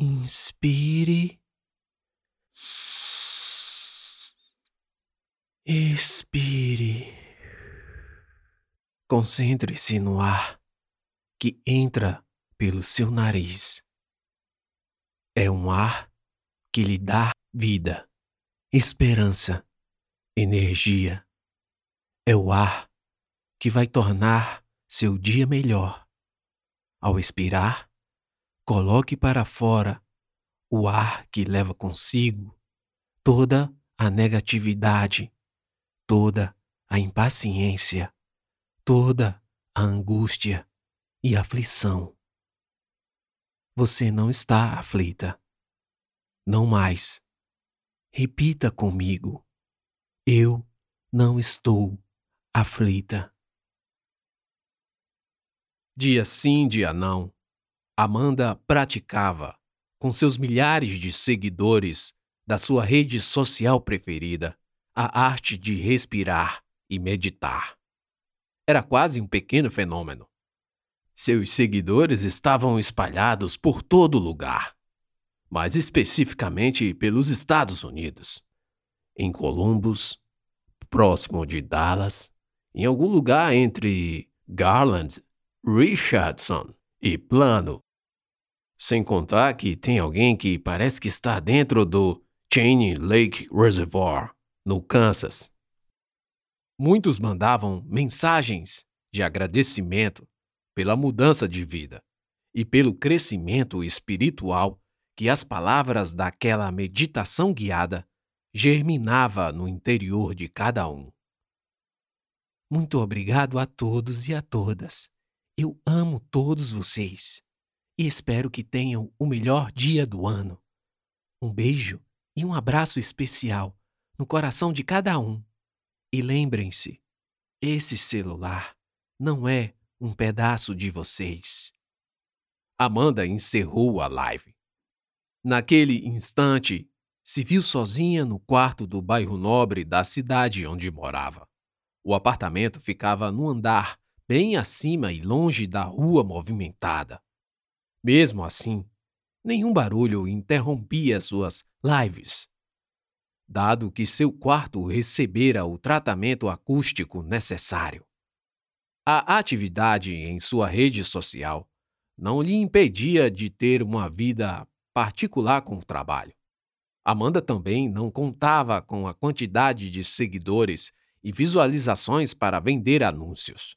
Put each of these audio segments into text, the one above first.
Inspire. Expire. Concentre-se no ar que entra pelo seu nariz. É um ar que lhe dá vida, esperança, energia. É o ar que vai tornar seu dia melhor. Ao expirar, coloque para fora o ar que leva consigo toda a negatividade, toda a impaciência, toda a angústia e aflição. Você não está aflita. Não mais. Repita comigo. Eu não estou aflita. Dia sim, dia não, Amanda praticava, com seus milhares de seguidores da sua rede social preferida, a arte de respirar e meditar. Era quase um pequeno fenômeno. Seus seguidores estavam espalhados por todo lugar, mais especificamente pelos Estados Unidos. Em Columbus, próximo de Dallas, em algum lugar entre Garland Richardson e Plano. Sem contar que tem alguém que parece que está dentro do Cheney Lake Reservoir, no Kansas. Muitos mandavam mensagens de agradecimento pela mudança de vida e pelo crescimento espiritual que as palavras daquela meditação guiada germinava no interior de cada um. Muito obrigado a todos e a todas eu amo todos vocês e espero que tenham o melhor dia do ano. Um beijo e um abraço especial no coração de cada um. E lembrem-se, esse celular não é um pedaço de vocês. Amanda encerrou a live. Naquele instante, se viu sozinha no quarto do bairro nobre da cidade onde morava. O apartamento ficava no andar bem acima e longe da rua movimentada. Mesmo assim, nenhum barulho interrompia suas lives. Dado que seu quarto recebera o tratamento acústico necessário. A atividade em sua rede social não lhe impedia de ter uma vida particular com o trabalho. Amanda também não contava com a quantidade de seguidores e visualizações para vender anúncios.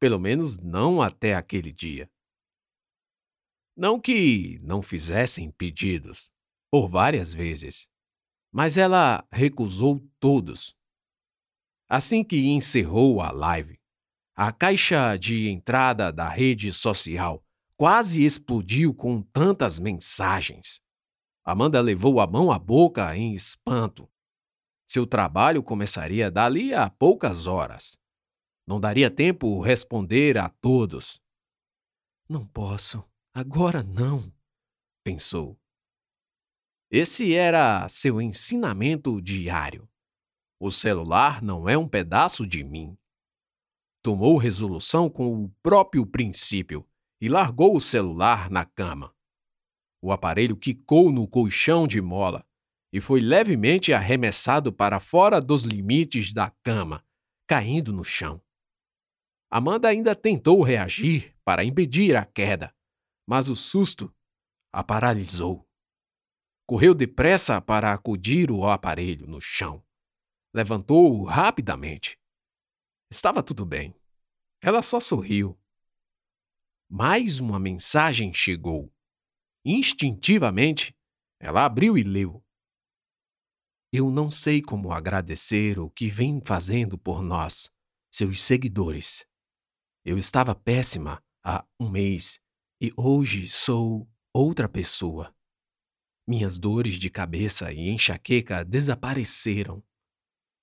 Pelo menos não até aquele dia. Não que não fizessem pedidos, por várias vezes, mas ela recusou todos. Assim que encerrou a live, a caixa de entrada da rede social quase explodiu com tantas mensagens. Amanda levou a mão à boca em espanto. Seu trabalho começaria dali a poucas horas. Não daria tempo responder a todos. Não posso, agora não, pensou. Esse era seu ensinamento diário. O celular não é um pedaço de mim. Tomou resolução com o próprio princípio e largou o celular na cama. O aparelho quicou no colchão de mola e foi levemente arremessado para fora dos limites da cama, caindo no chão. Amanda ainda tentou reagir para impedir a queda, mas o susto a paralisou. Correu depressa para acudir o aparelho no chão. Levantou-o rapidamente. Estava tudo bem. Ela só sorriu. Mais uma mensagem chegou. Instintivamente, ela abriu e leu. Eu não sei como agradecer o que vem fazendo por nós, seus seguidores. Eu estava péssima há um mês e hoje sou outra pessoa. Minhas dores de cabeça e enxaqueca desapareceram.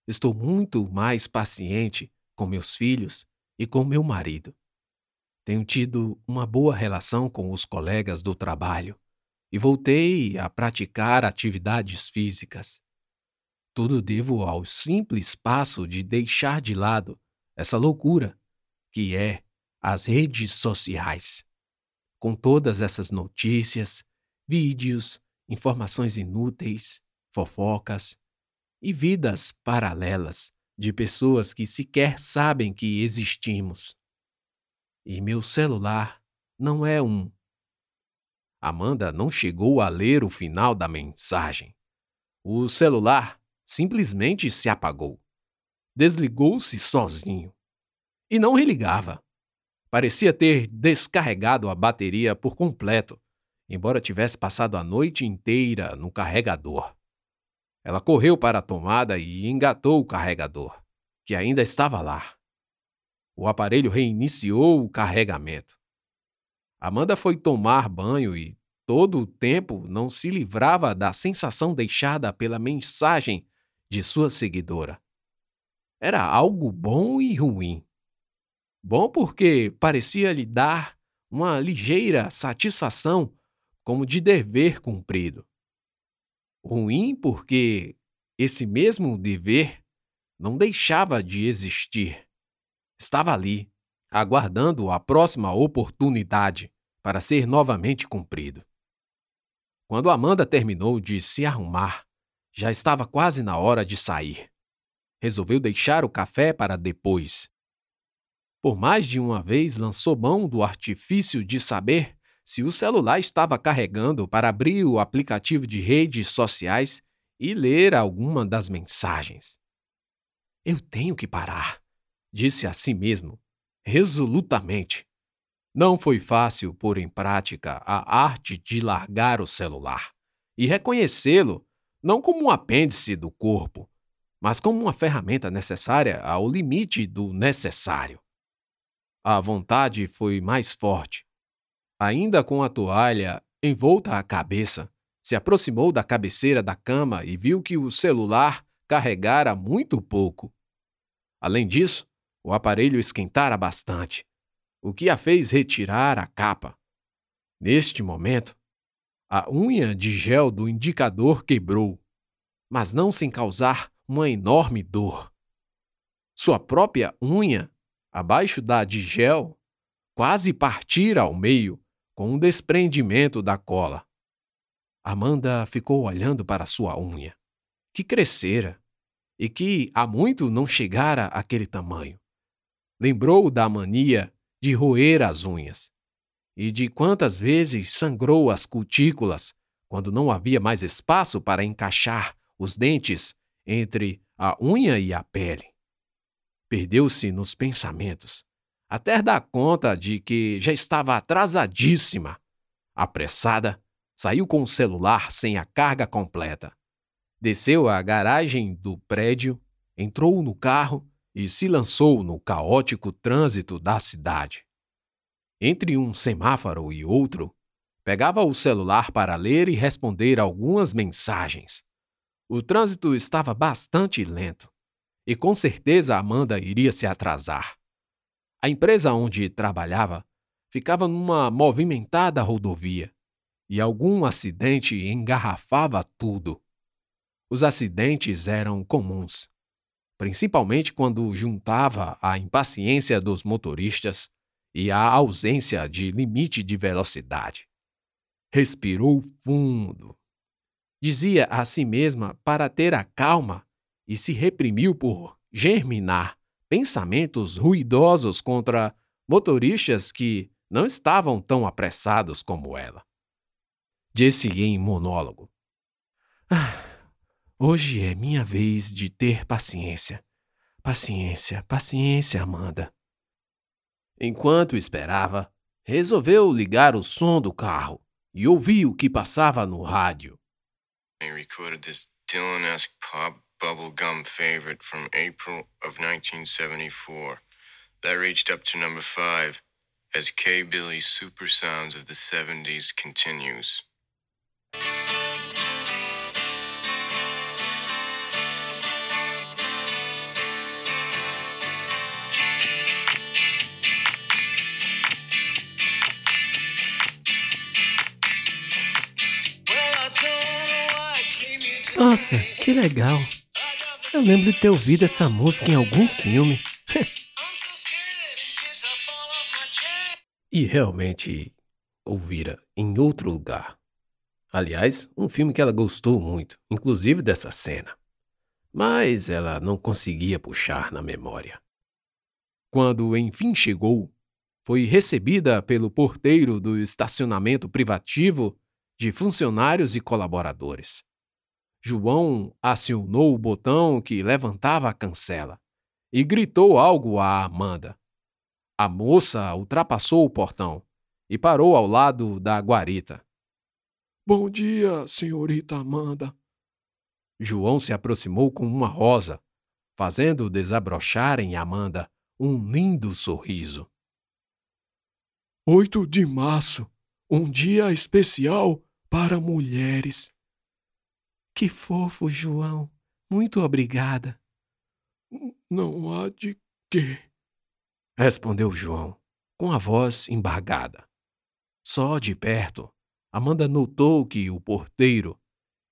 Estou muito mais paciente com meus filhos e com meu marido. Tenho tido uma boa relação com os colegas do trabalho e voltei a praticar atividades físicas. Tudo devo ao simples passo de deixar de lado essa loucura que é as redes sociais. Com todas essas notícias vídeos, informações inúteis, fofocas e vidas paralelas de pessoas que sequer sabem que existimos. E meu celular não é um. Amanda não chegou a ler o final da mensagem. O celular simplesmente se apagou. Desligou-se sozinho. E não religava. Parecia ter descarregado a bateria por completo, embora tivesse passado a noite inteira no carregador. Ela correu para a tomada e engatou o carregador, que ainda estava lá. O aparelho reiniciou o carregamento. Amanda foi tomar banho e todo o tempo não se livrava da sensação deixada pela mensagem de sua seguidora. Era algo bom e ruim. Bom porque parecia lhe dar uma ligeira satisfação, como de dever cumprido. Ruim porque esse mesmo dever não deixava de existir. Estava ali, aguardando a próxima oportunidade para ser novamente cumprido. Quando Amanda terminou de se arrumar, já estava quase na hora de sair. Resolveu deixar o café para depois por mais de uma vez lançou mão do artifício de saber se o celular estava carregando para abrir o aplicativo de redes sociais e ler alguma das mensagens. Eu tenho que parar, disse a si mesmo, resolutamente. Não foi fácil pôr em prática a arte de largar o celular e reconhecê-lo não como um apêndice do corpo, mas como uma ferramenta necessária ao limite do necessário. A vontade foi mais forte. Ainda com a toalha envolta à cabeça, se aproximou da cabeceira da cama e viu que o celular carregara muito pouco. Além disso, o aparelho esquentara bastante, o que a fez retirar a capa. Neste momento, a unha de gel do indicador quebrou, mas não sem causar uma enorme dor. Sua própria unha abaixo da de gel, quase partira ao meio com um desprendimento da cola. Amanda ficou olhando para sua unha, que crescera e que há muito não chegara àquele tamanho. Lembrou da mania de roer as unhas e de quantas vezes sangrou as cutículas quando não havia mais espaço para encaixar os dentes entre a unha e a pele. Perdeu-se nos pensamentos, até dar conta de que já estava atrasadíssima. Apressada, saiu com o celular sem a carga completa. Desceu à garagem do prédio, entrou no carro e se lançou no caótico trânsito da cidade. Entre um semáforo e outro, pegava o celular para ler e responder algumas mensagens. O trânsito estava bastante lento e com certeza Amanda iria se atrasar. A empresa onde trabalhava ficava numa movimentada rodovia e algum acidente engarrafava tudo. Os acidentes eram comuns, principalmente quando juntava a impaciência dos motoristas e a ausência de limite de velocidade. Respirou fundo. Dizia a si mesma para ter a calma e se reprimiu por germinar pensamentos ruidosos contra motoristas que não estavam tão apressados como ela. Disse em monólogo: ah, Hoje é minha vez de ter paciência. Paciência, paciência, Amanda. Enquanto esperava, resolveu ligar o som do carro e ouviu o que passava no rádio. I recorded this Dylan-esque pop bubblegum favorite from April of 1974 that reached up to number 5 as K. Billy's Super Sounds of the 70s continues. Nossa, que legal! Eu lembro de ter ouvido essa música em algum filme. e realmente ouvira em outro lugar. Aliás, um filme que ela gostou muito, inclusive dessa cena. Mas ela não conseguia puxar na memória. Quando enfim chegou, foi recebida pelo porteiro do estacionamento privativo de funcionários e colaboradores. João acionou o botão que levantava a cancela e gritou algo a Amanda. A moça ultrapassou o portão e parou ao lado da guarita. Bom dia, senhorita Amanda. João se aproximou com uma rosa, fazendo desabrochar em Amanda um lindo sorriso. 8 de março, um dia especial para mulheres. Que fofo, João. Muito obrigada. Não há de quê, respondeu João, com a voz embargada. Só de perto, Amanda notou que o porteiro,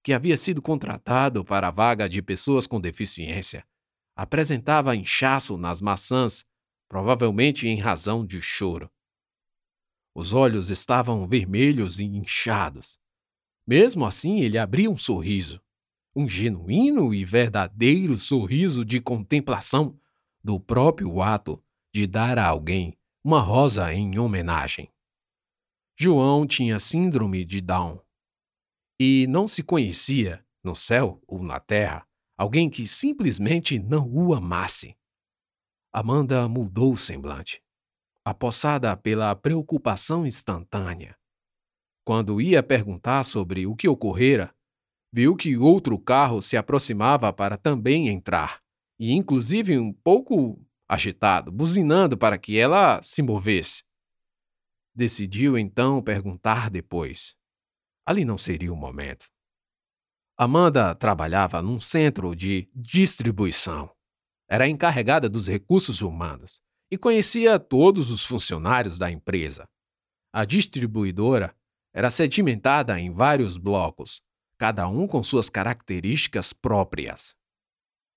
que havia sido contratado para a vaga de pessoas com deficiência, apresentava inchaço nas maçãs, provavelmente em razão de choro. Os olhos estavam vermelhos e inchados. Mesmo assim, ele abria um sorriso, um genuíno e verdadeiro sorriso de contemplação do próprio ato de dar a alguém uma rosa em homenagem. João tinha síndrome de Down e não se conhecia, no céu ou na terra, alguém que simplesmente não o amasse. Amanda mudou o semblante, apossada pela preocupação instantânea. Quando ia perguntar sobre o que ocorrera, viu que outro carro se aproximava para também entrar, e inclusive um pouco agitado, buzinando para que ela se movesse. Decidiu então perguntar depois. Ali não seria o momento. Amanda trabalhava num centro de distribuição. Era encarregada dos recursos humanos e conhecia todos os funcionários da empresa. A distribuidora era sedimentada em vários blocos, cada um com suas características próprias.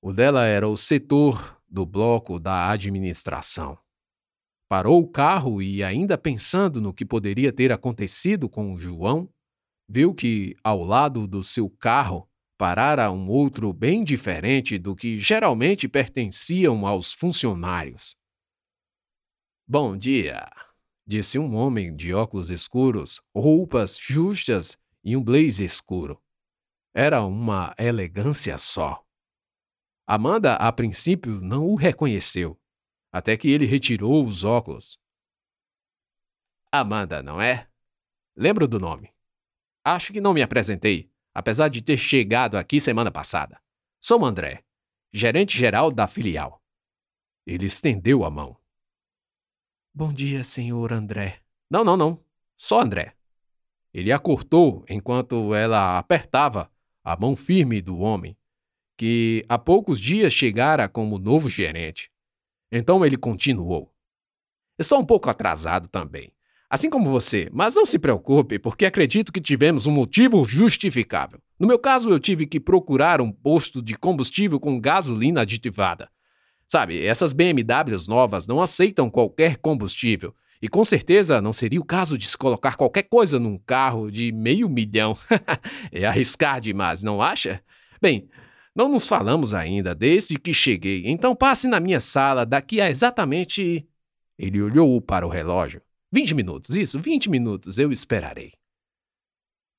O dela era o setor do bloco da administração. Parou o carro e, ainda pensando no que poderia ter acontecido com o João, viu que, ao lado do seu carro, parara um outro bem diferente do que geralmente pertenciam aos funcionários. Bom dia! Disse um homem de óculos escuros, roupas justas e um blazer escuro. Era uma elegância só. Amanda, a princípio, não o reconheceu, até que ele retirou os óculos. Amanda, não é? Lembro do nome. Acho que não me apresentei, apesar de ter chegado aqui semana passada. Sou André, gerente geral da filial. Ele estendeu a mão. Bom dia, senhor André. Não, não, não. Só André. Ele a cortou enquanto ela apertava a mão firme do homem, que há poucos dias chegara como novo gerente. Então ele continuou. Estou um pouco atrasado também, assim como você, mas não se preocupe, porque acredito que tivemos um motivo justificável. No meu caso, eu tive que procurar um posto de combustível com gasolina aditivada. Sabe, essas BMWs novas não aceitam qualquer combustível. E com certeza não seria o caso de se colocar qualquer coisa num carro de meio milhão. é arriscar demais, não acha? Bem, não nos falamos ainda desde que cheguei, então passe na minha sala daqui a exatamente. Ele olhou para o relógio. Vinte minutos, isso, vinte minutos, eu esperarei.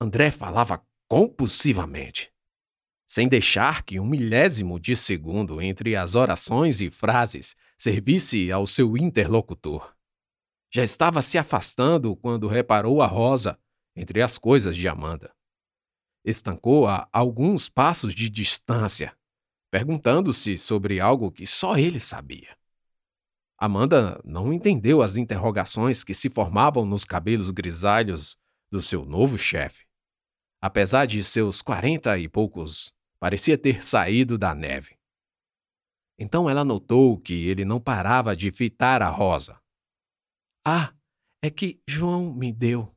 André falava compulsivamente sem deixar que um milésimo de segundo entre as orações e frases servisse ao seu interlocutor. Já estava se afastando quando reparou a rosa entre as coisas de Amanda. Estancou a alguns passos de distância, perguntando-se sobre algo que só ele sabia. Amanda não entendeu as interrogações que se formavam nos cabelos grisalhos do seu novo chefe. Apesar de seus quarenta e poucos Parecia ter saído da neve. Então ela notou que ele não parava de fitar a rosa. Ah, é que João me deu,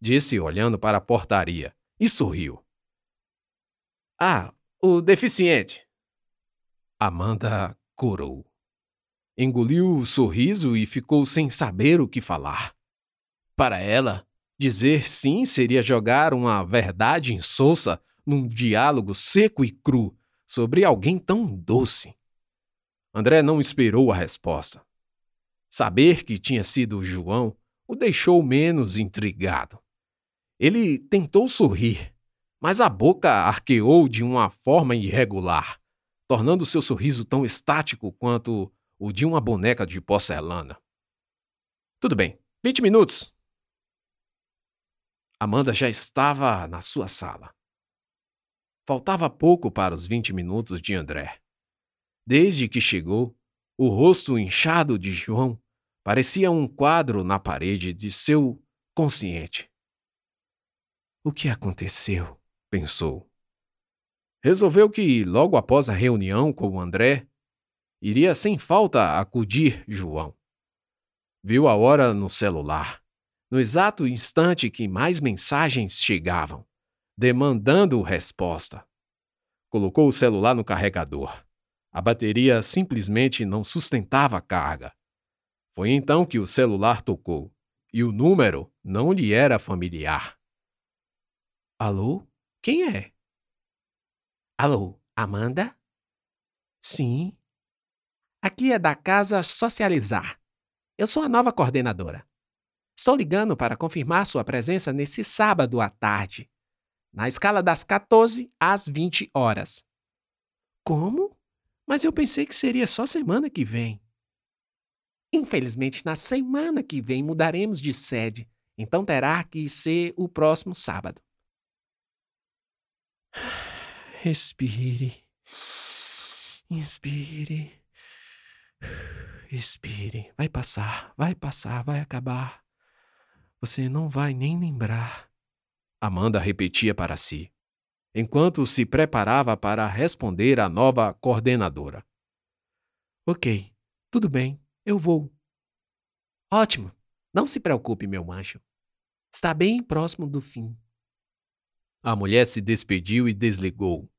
disse olhando para a portaria, e sorriu. Ah, o deficiente. Amanda corou. Engoliu o sorriso e ficou sem saber o que falar. Para ela, Dizer sim seria jogar uma verdade insossa num diálogo seco e cru sobre alguém tão doce. André não esperou a resposta. Saber que tinha sido João o deixou menos intrigado. Ele tentou sorrir, mas a boca arqueou de uma forma irregular, tornando seu sorriso tão estático quanto o de uma boneca de porcelana. Tudo bem, 20 minutos, Amanda já estava na sua sala. Faltava pouco para os 20 minutos de André. Desde que chegou, o rosto inchado de João parecia um quadro na parede de seu consciente. O que aconteceu? pensou. Resolveu que, logo após a reunião com o André, iria sem falta acudir João. Viu a hora no celular no exato instante que mais mensagens chegavam, demandando resposta. Colocou o celular no carregador. A bateria simplesmente não sustentava a carga. Foi então que o celular tocou e o número não lhe era familiar. Alô? Quem é? Alô, Amanda? Sim. Aqui é da Casa Socializar. Eu sou a nova coordenadora. Estou ligando para confirmar sua presença nesse sábado à tarde, na escala das 14 às 20 horas. Como? Mas eu pensei que seria só semana que vem. Infelizmente, na semana que vem mudaremos de sede, então terá que ser o próximo sábado. Respire. Inspire. Expire. Vai passar, vai passar, vai acabar. Você não vai nem lembrar. Amanda repetia para si, enquanto se preparava para responder à nova coordenadora. Ok, tudo bem, eu vou. Ótimo, não se preocupe, meu anjo. Está bem próximo do fim. A mulher se despediu e desligou.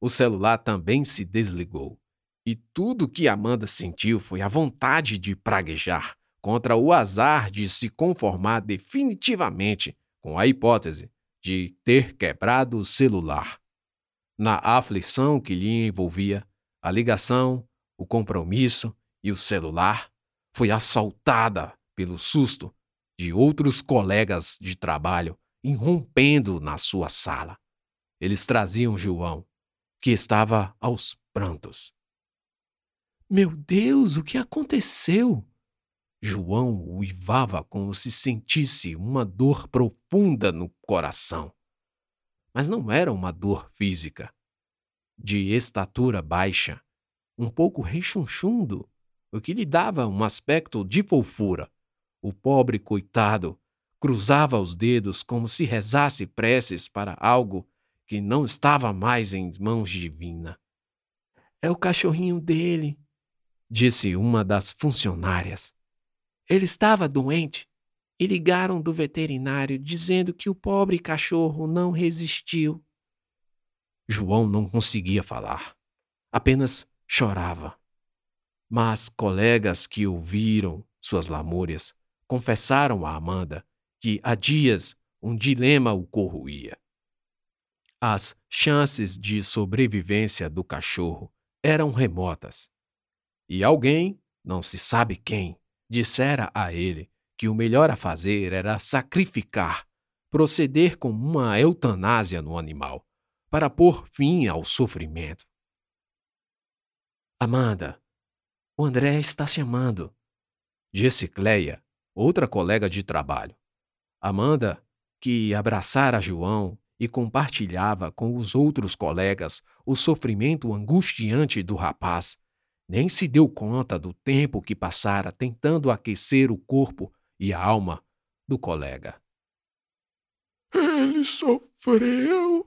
O celular também se desligou. E tudo que Amanda sentiu foi a vontade de praguejar contra o azar de se conformar definitivamente com a hipótese de ter quebrado o celular. Na aflição que lhe envolvia, a ligação, o compromisso e o celular foi assaltada pelo susto de outros colegas de trabalho irrompendo na sua sala. Eles traziam João, que estava aos prantos. Meu Deus, o que aconteceu? João uivava como se sentisse uma dor profunda no coração. Mas não era uma dor física. De estatura baixa, um pouco rechonchundo, o que lhe dava um aspecto de fofura. O pobre coitado cruzava os dedos como se rezasse preces para algo que não estava mais em mãos divina. É o cachorrinho dele, disse uma das funcionárias. Ele estava doente e ligaram do veterinário dizendo que o pobre cachorro não resistiu. João não conseguia falar, apenas chorava. Mas colegas que ouviram suas lamúrias confessaram a Amanda que há dias um dilema o corroía. As chances de sobrevivência do cachorro eram remotas. E alguém, não se sabe quem, dissera a ele que o melhor a fazer era sacrificar, proceder com uma eutanásia no animal, para pôr fim ao sofrimento. Amanda, o André está chamando, disse Cleia, outra colega de trabalho. Amanda, que abraçara João e compartilhava com os outros colegas o sofrimento angustiante do rapaz, nem se deu conta do tempo que passara tentando aquecer o corpo e a alma do colega. Ele sofreu?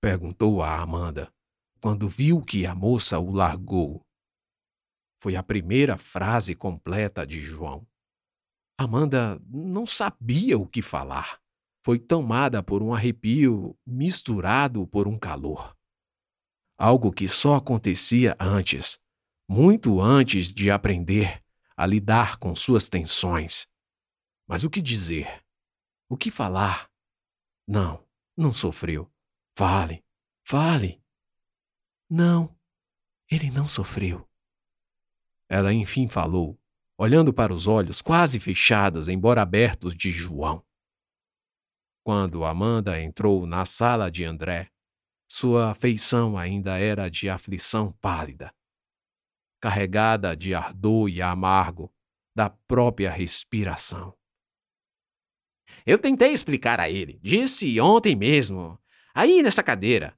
perguntou a Amanda, quando viu que a moça o largou. Foi a primeira frase completa de João. Amanda não sabia o que falar. Foi tomada por um arrepio misturado por um calor. Algo que só acontecia antes muito antes de aprender a lidar com suas tensões. Mas o que dizer? O que falar? Não, não sofreu. Fale, fale. Não, ele não sofreu. Ela enfim falou, olhando para os olhos quase fechados, embora abertos, de João. Quando Amanda entrou na sala de André, sua feição ainda era de aflição pálida, carregada de ardor e amargo da própria respiração. Eu tentei explicar a ele, disse ontem mesmo, aí nessa cadeira.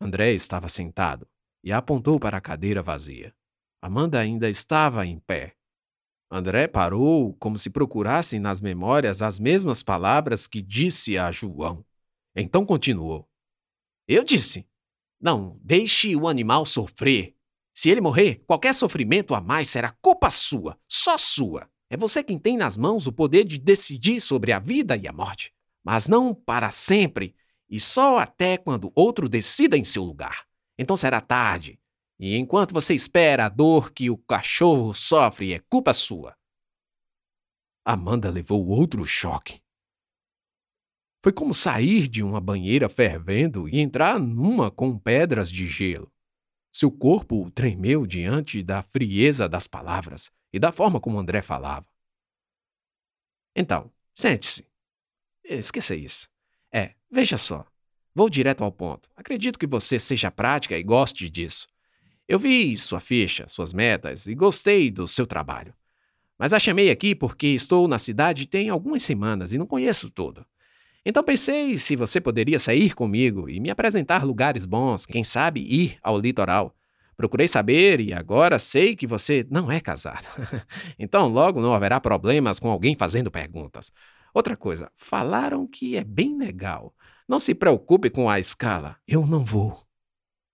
André estava sentado e apontou para a cadeira vazia. Amanda ainda estava em pé. André parou como se procurasse nas memórias as mesmas palavras que disse a João. Então continuou. Eu disse: Não, deixe o animal sofrer. Se ele morrer, qualquer sofrimento a mais será culpa sua, só sua. É você quem tem nas mãos o poder de decidir sobre a vida e a morte, mas não para sempre e só até quando outro decida em seu lugar. Então será tarde, e enquanto você espera, a dor que o cachorro sofre é culpa sua. Amanda levou outro choque. Foi como sair de uma banheira fervendo e entrar numa com pedras de gelo. Seu corpo tremeu diante da frieza das palavras e da forma como André falava. Então, sente-se. Esqueça isso. É, veja só. Vou direto ao ponto. Acredito que você seja prática e goste disso. Eu vi sua ficha, suas metas e gostei do seu trabalho. Mas a chamei aqui porque estou na cidade tem algumas semanas e não conheço tudo. Então pensei se você poderia sair comigo e me apresentar lugares bons, quem sabe ir ao litoral. Procurei saber e agora sei que você não é casado. então logo não haverá problemas com alguém fazendo perguntas. Outra coisa, falaram que é bem legal. Não se preocupe com a escala. Eu não vou.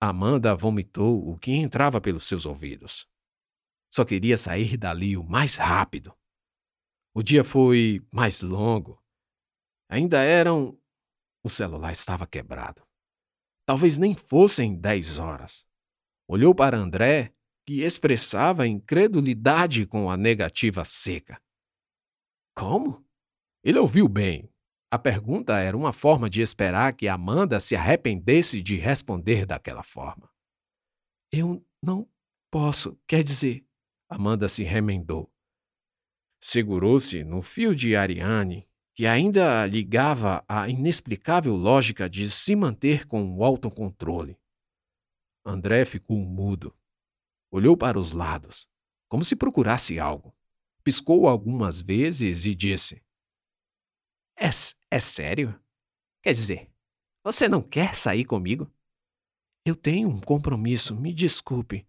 Amanda vomitou o que entrava pelos seus ouvidos. Só queria sair dali o mais rápido. O dia foi mais longo Ainda eram. O celular estava quebrado. Talvez nem fossem dez horas. Olhou para André, que expressava incredulidade com a negativa seca. Como? Ele ouviu bem. A pergunta era uma forma de esperar que Amanda se arrependesse de responder daquela forma. Eu não posso, quer dizer. Amanda se remendou. Segurou-se no fio de Ariane que ainda ligava a inexplicável lógica de se manter com o autocontrole. André ficou mudo. Olhou para os lados, como se procurasse algo. Piscou algumas vezes e disse: É, é sério? Quer dizer, você não quer sair comigo? Eu tenho um compromisso, me desculpe.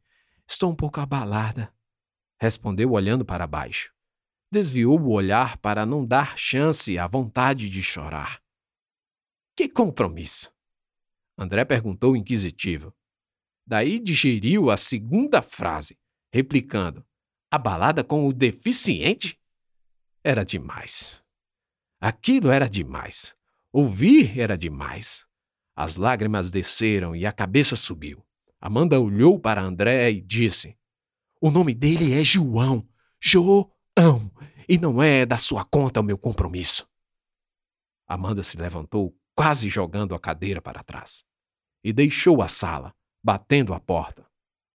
Estou um pouco abalada. Respondeu olhando para baixo desviou o olhar para não dar chance à vontade de chorar. Que compromisso? André perguntou inquisitivo. Daí digeriu a segunda frase, replicando: A balada com o deficiente? Era demais. Aquilo era demais. Ouvir era demais. As lágrimas desceram e a cabeça subiu. Amanda olhou para André e disse: O nome dele é João. João. E não é da sua conta o meu compromisso. Amanda se levantou, quase jogando a cadeira para trás, e deixou a sala, batendo a porta.